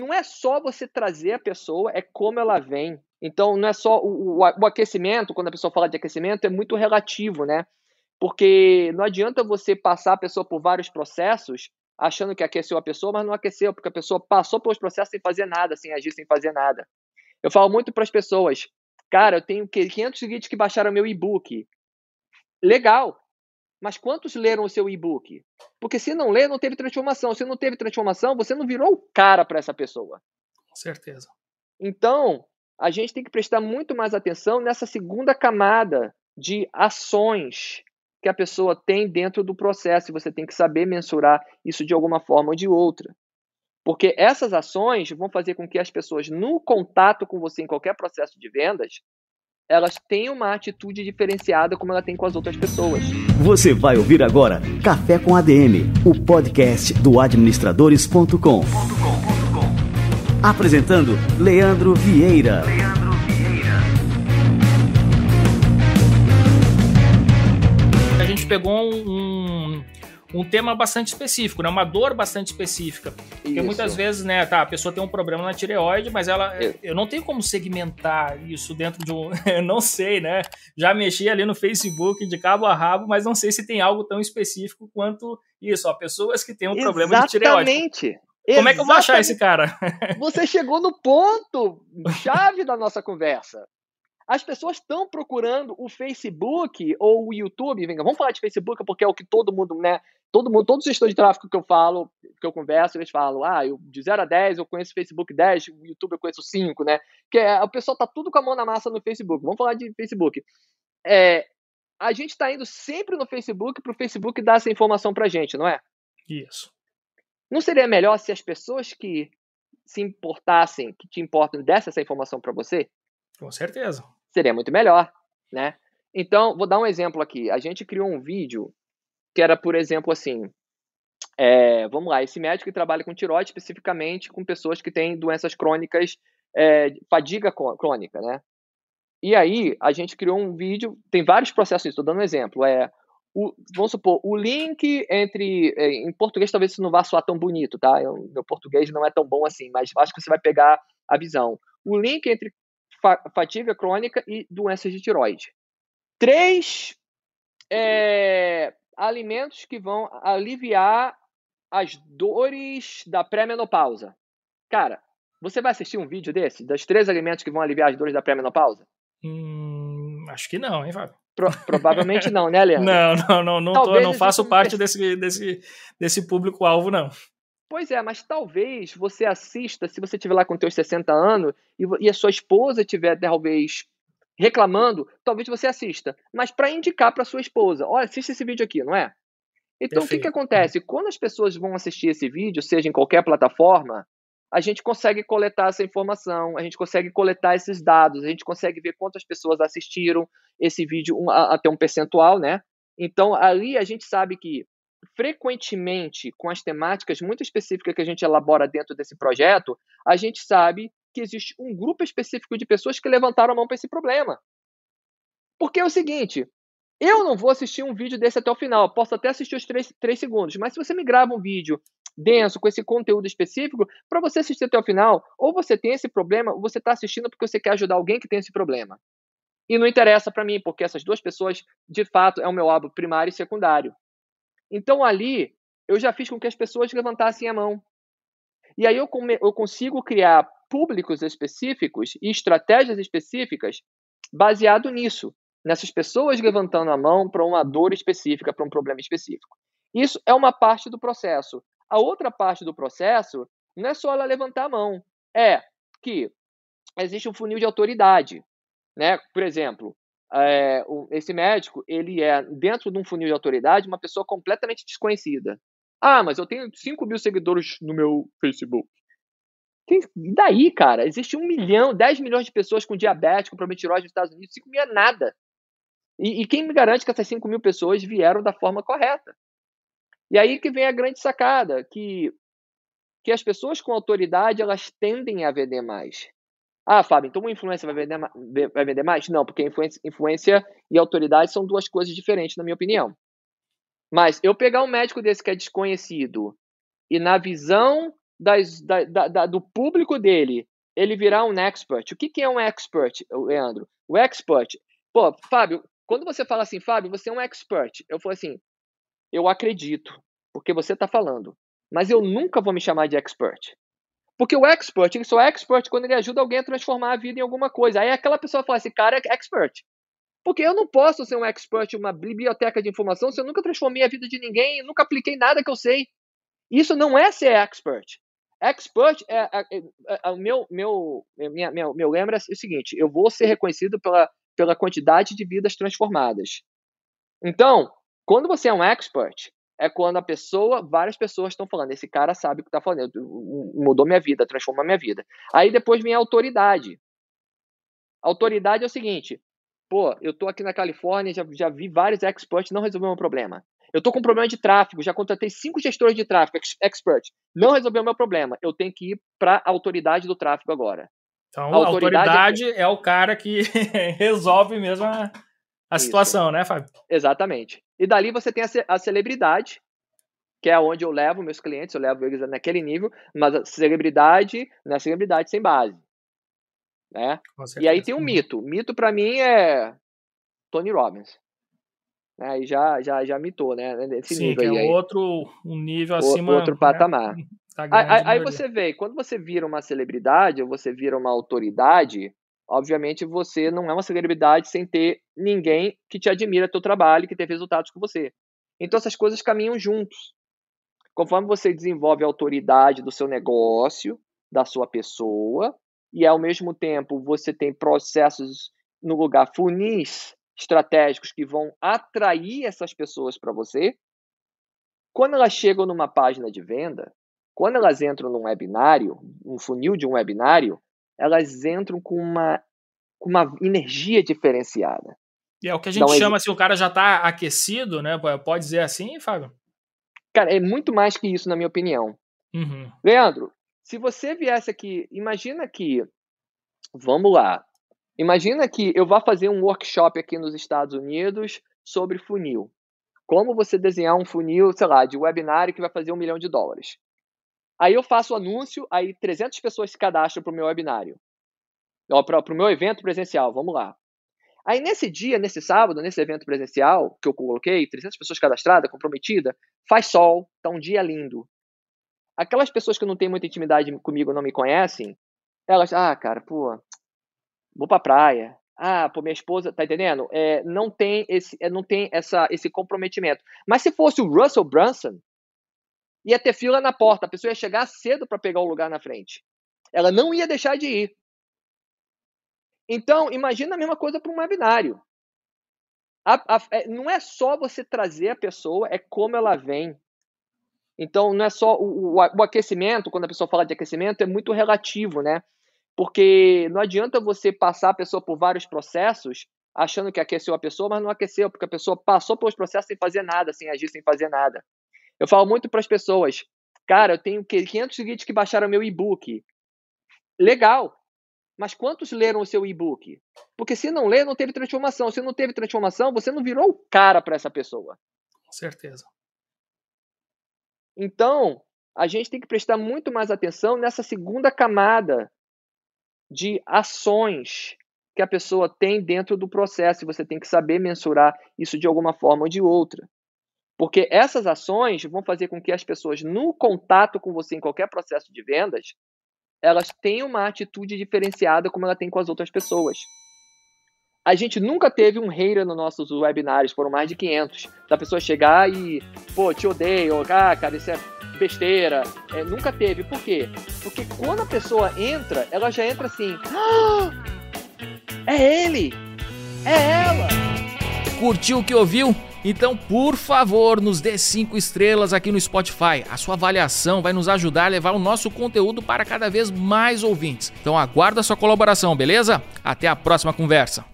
não é só você trazer a pessoa, é como ela vem. Então, não é só o, o, o aquecimento, quando a pessoa fala de aquecimento, é muito relativo, né? Porque não adianta você passar a pessoa por vários processos achando que aqueceu a pessoa, mas não aqueceu, porque a pessoa passou pelos processos sem fazer nada, sem agir, sem fazer nada. Eu falo muito para as pessoas, cara, eu tenho 500 seguidores que baixaram meu e-book. Legal, mas quantos leram o seu e-book? Porque se não lê, não teve transformação. Se não teve transformação, você não virou o cara para essa pessoa. Com certeza. Então, a gente tem que prestar muito mais atenção nessa segunda camada de ações que a pessoa tem dentro do processo. E você tem que saber mensurar isso de alguma forma ou de outra. Porque essas ações vão fazer com que as pessoas, no contato com você em qualquer processo de vendas, elas têm uma atitude diferenciada como ela tem com as outras pessoas. Você vai ouvir agora Café com ADM, o podcast do administradores.com. Apresentando Leandro Vieira. Leandro Vieira. A gente pegou um, um tema bastante específico, né? Uma dor bastante específica. Porque isso. muitas vezes, né, tá, a pessoa tem um problema na tireoide, mas ela. É. Eu não tenho como segmentar isso dentro de um. eu não sei, né? Já mexi ali no Facebook de cabo a rabo, mas não sei se tem algo tão específico quanto isso, ó, pessoas que têm um Exatamente. problema de tireoide. Exatamente. Como é que eu vou achar esse cara? Você chegou no ponto chave da nossa conversa. As pessoas estão procurando o Facebook ou o YouTube. Venga, vamos falar de Facebook porque é o que todo mundo, né? Todo mundo, todos os gestores de tráfego que eu falo, que eu converso, eles falam: ah, eu, de 0 a 10 eu conheço Facebook 10, o YouTube eu conheço 5, né? Que é, o pessoal tá tudo com a mão na massa no Facebook. Vamos falar de Facebook. É, a gente está indo sempre no Facebook para o Facebook dar essa informação para gente, não é? Isso. Não seria melhor se as pessoas que se importassem, que te importam, dessem essa informação para você? Com certeza. Seria muito melhor, né? Então, vou dar um exemplo aqui. A gente criou um vídeo que era, por exemplo, assim. É, vamos lá, esse médico que trabalha com tiroide especificamente com pessoas que têm doenças crônicas, é, fadiga crônica, né? E aí, a gente criou um vídeo, tem vários processos, estou dando um exemplo. É, o, vamos supor, o link entre. É, em português, talvez isso não vá soar tão bonito, tá? Eu, meu português não é tão bom assim, mas acho que você vai pegar a visão. O link entre fadiga crônica e doenças de tiroide. Três é, alimentos que vão aliviar as dores da pré-menopausa. Cara, você vai assistir um vídeo desse, dos três alimentos que vão aliviar as dores da pré-menopausa? Hum, acho que não, hein, Fábio? Pro, provavelmente não, né, Leandro? Não, não, não, não, tô, não faço parte desse, desse, desse público-alvo, não. Pois é, mas talvez você assista, se você estiver lá com seus 60 anos e, a sua esposa estiver talvez reclamando, talvez você assista. Mas para indicar para sua esposa, olha, assiste esse vídeo aqui, não é? Então, Perfeito. o que, que acontece? Quando as pessoas vão assistir esse vídeo, seja em qualquer plataforma, a gente consegue coletar essa informação, a gente consegue coletar esses dados, a gente consegue ver quantas pessoas assistiram esse vídeo um, até um percentual, né? Então, ali a gente sabe que frequentemente, com as temáticas muito específicas que a gente elabora dentro desse projeto, a gente sabe que existe um grupo específico de pessoas que levantaram a mão para esse problema. Porque é o seguinte, eu não vou assistir um vídeo desse até o final, posso até assistir os três, três segundos, mas se você me grava um vídeo denso, com esse conteúdo específico, para você assistir até o final, ou você tem esse problema, ou você está assistindo porque você quer ajudar alguém que tem esse problema. E não interessa para mim, porque essas duas pessoas, de fato, é o meu álbum primário e secundário. Então ali eu já fiz com que as pessoas levantassem a mão. E aí eu, come, eu consigo criar públicos específicos e estratégias específicas baseado nisso, nessas pessoas levantando a mão para uma dor específica, para um problema específico. Isso é uma parte do processo. A outra parte do processo não é só ela levantar a mão, é que existe um funil de autoridade, né? Por exemplo, é, esse médico, ele é, dentro de um funil de autoridade, uma pessoa completamente desconhecida. Ah, mas eu tenho 5 mil seguidores no meu Facebook. Quem, e daí, cara? Existe um milhão, 10 milhões de pessoas com diabetes, com problema nos Estados Unidos, 5 mil é nada. E, e, quem me garante que essas 5 mil pessoas vieram da forma correta? E aí que vem a grande sacada, que, que as pessoas com autoridade, elas tendem a vender mais. Ah, Fábio, então uma influência vai vender, vai vender mais? Não, porque influência, influência e autoridade são duas coisas diferentes, na minha opinião. Mas eu pegar um médico desse que é desconhecido e na visão das, da, da, do público dele ele virar um expert. O que, que é um expert, Leandro? O expert. Pô, Fábio, quando você fala assim, Fábio, você é um expert, eu falo assim, eu acredito, porque você está falando, mas eu nunca vou me chamar de expert. Porque o expert, ele só é expert quando ele ajuda alguém a transformar a vida em alguma coisa. Aí aquela pessoa fala, esse cara é expert. Porque eu não posso ser um expert uma biblioteca de informação se eu nunca transformei a vida de ninguém, nunca apliquei nada que eu sei. Isso não é ser expert. Expert é, é, é, é o meu, meu, minha, meu, meu lembra é o seguinte: eu vou ser reconhecido pela, pela quantidade de vidas transformadas. Então, quando você é um expert, é quando a pessoa, várias pessoas estão falando, esse cara sabe o que está falando, mudou minha vida, transformou minha vida. Aí depois vem a autoridade. autoridade é o seguinte, pô, eu tô aqui na Califórnia, já, já vi vários experts, não resolveu meu problema. Eu tô com um problema de tráfego, já contratei cinco gestores de tráfego, expert, não resolveu meu problema. Eu tenho que ir para a autoridade do tráfego agora. Então, a autoridade, autoridade é... é... o cara que resolve mesmo a, a situação, né, Fábio? Exatamente. E dali você tem a, a celebridade, que é onde eu levo meus clientes, eu levo eles naquele nível, mas a celebridade não é celebridade sem base. Né? E aí tem um mito. Mito para mim é Tony Robbins. Aí já, já, já mitou, né? Nesse Sim, nível que é aí, outro um nível acima. Outro né? patamar. Tá aí, aí você vê, quando você vira uma celebridade ou você vira uma autoridade, obviamente você não é uma celebridade sem ter ninguém que te admira teu trabalho, que tem resultados com você. Então essas coisas caminham juntos. Conforme você desenvolve a autoridade do seu negócio, da sua pessoa, e ao mesmo tempo você tem processos no lugar funis estratégicos que vão atrair essas pessoas para você, quando elas chegam numa página de venda, quando elas entram num webinário, um funil de um webinário, elas entram com uma, com uma energia diferenciada. E é o que a gente então, chama, é... assim, o cara já está aquecido, né? Pode dizer assim, Fábio? Cara, é muito mais que isso, na minha opinião. Uhum. Leandro, se você viesse aqui, imagina que, vamos lá, imagina que eu vá fazer um workshop aqui nos Estados Unidos sobre funil. Como você desenhar um funil, sei lá, de webinário que vai fazer um milhão de dólares. Aí eu faço o anúncio, aí 300 pessoas se cadastram para o meu webinário. Para o meu evento presencial, vamos lá. Aí nesse dia, nesse sábado, nesse evento presencial que eu coloquei, 300 pessoas cadastradas, comprometidas, faz sol, tá um dia lindo. Aquelas pessoas que não têm muita intimidade comigo, não me conhecem, elas, ah, cara, pô, vou pra praia. Ah, pô, minha esposa, tá entendendo? É, não tem esse, é, não tem essa, esse comprometimento. Mas se fosse o Russell Brunson, ia ter fila na porta, a pessoa ia chegar cedo para pegar o lugar na frente. Ela não ia deixar de ir. Então, imagina a mesma coisa para um webinário. A, a, é, não é só você trazer a pessoa, é como ela vem. Então, não é só o, o, o, aquecimento, quando a pessoa fala de aquecimento, é muito relativo, né? Porque não adianta você passar a pessoa por vários processos achando que aqueceu a pessoa, mas não aqueceu, porque a pessoa passou pelos processos sem fazer nada, sem agir, sem fazer nada. Eu falo muito para as pessoas, cara, eu tenho 500 seguidores que baixaram meu e-book. Legal, mas quantos leram o seu e-book? Porque se não lê, não teve transformação. Se não teve transformação, você não virou o cara para essa pessoa. Com certeza. Então, a gente tem que prestar muito mais atenção nessa segunda camada de ações que a pessoa tem dentro do processo e você tem que saber mensurar isso de alguma forma ou de outra. Porque essas ações vão fazer com que as pessoas, no contato com você em qualquer processo de vendas, elas tenham uma atitude diferenciada como ela tem com as outras pessoas. A gente nunca teve um hater nos nossos webinários, foram mais de 500. Da pessoa chegar e, pô, te odeio, ah, cara, isso é besteira. É, nunca teve. Por quê? Porque quando a pessoa entra, ela já entra assim: ah, é ele! É ela! Curtiu o que ouviu? Então, por favor, nos dê cinco estrelas aqui no Spotify. A sua avaliação vai nos ajudar a levar o nosso conteúdo para cada vez mais ouvintes. Então, aguardo a sua colaboração, beleza? Até a próxima conversa.